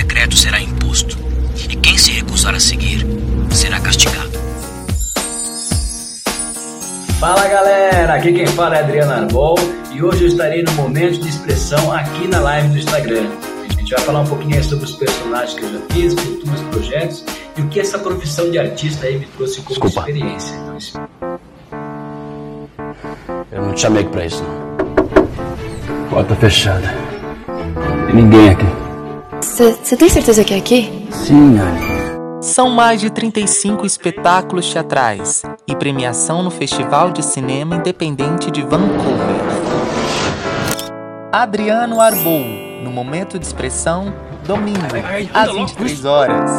decreto será imposto, e quem se recusar a seguir será castigado. Fala galera, aqui quem fala é Adriano Arbol e hoje eu estarei no momento de expressão aqui na live do Instagram. A gente vai falar um pouquinho sobre os personagens que eu já fiz, futuros projetos e o que essa profissão de artista aí me trouxe como Desculpa. experiência. Então, eu não te chamei pra isso, não. Porta fechada. Tem ninguém aqui. Você tem certeza que é aqui? Sim, Anne. São mais de 35 espetáculos teatrais e premiação no Festival de Cinema Independente de Vancouver. Adriano Arbou, no Momento de Expressão, domingo, às 23 horas.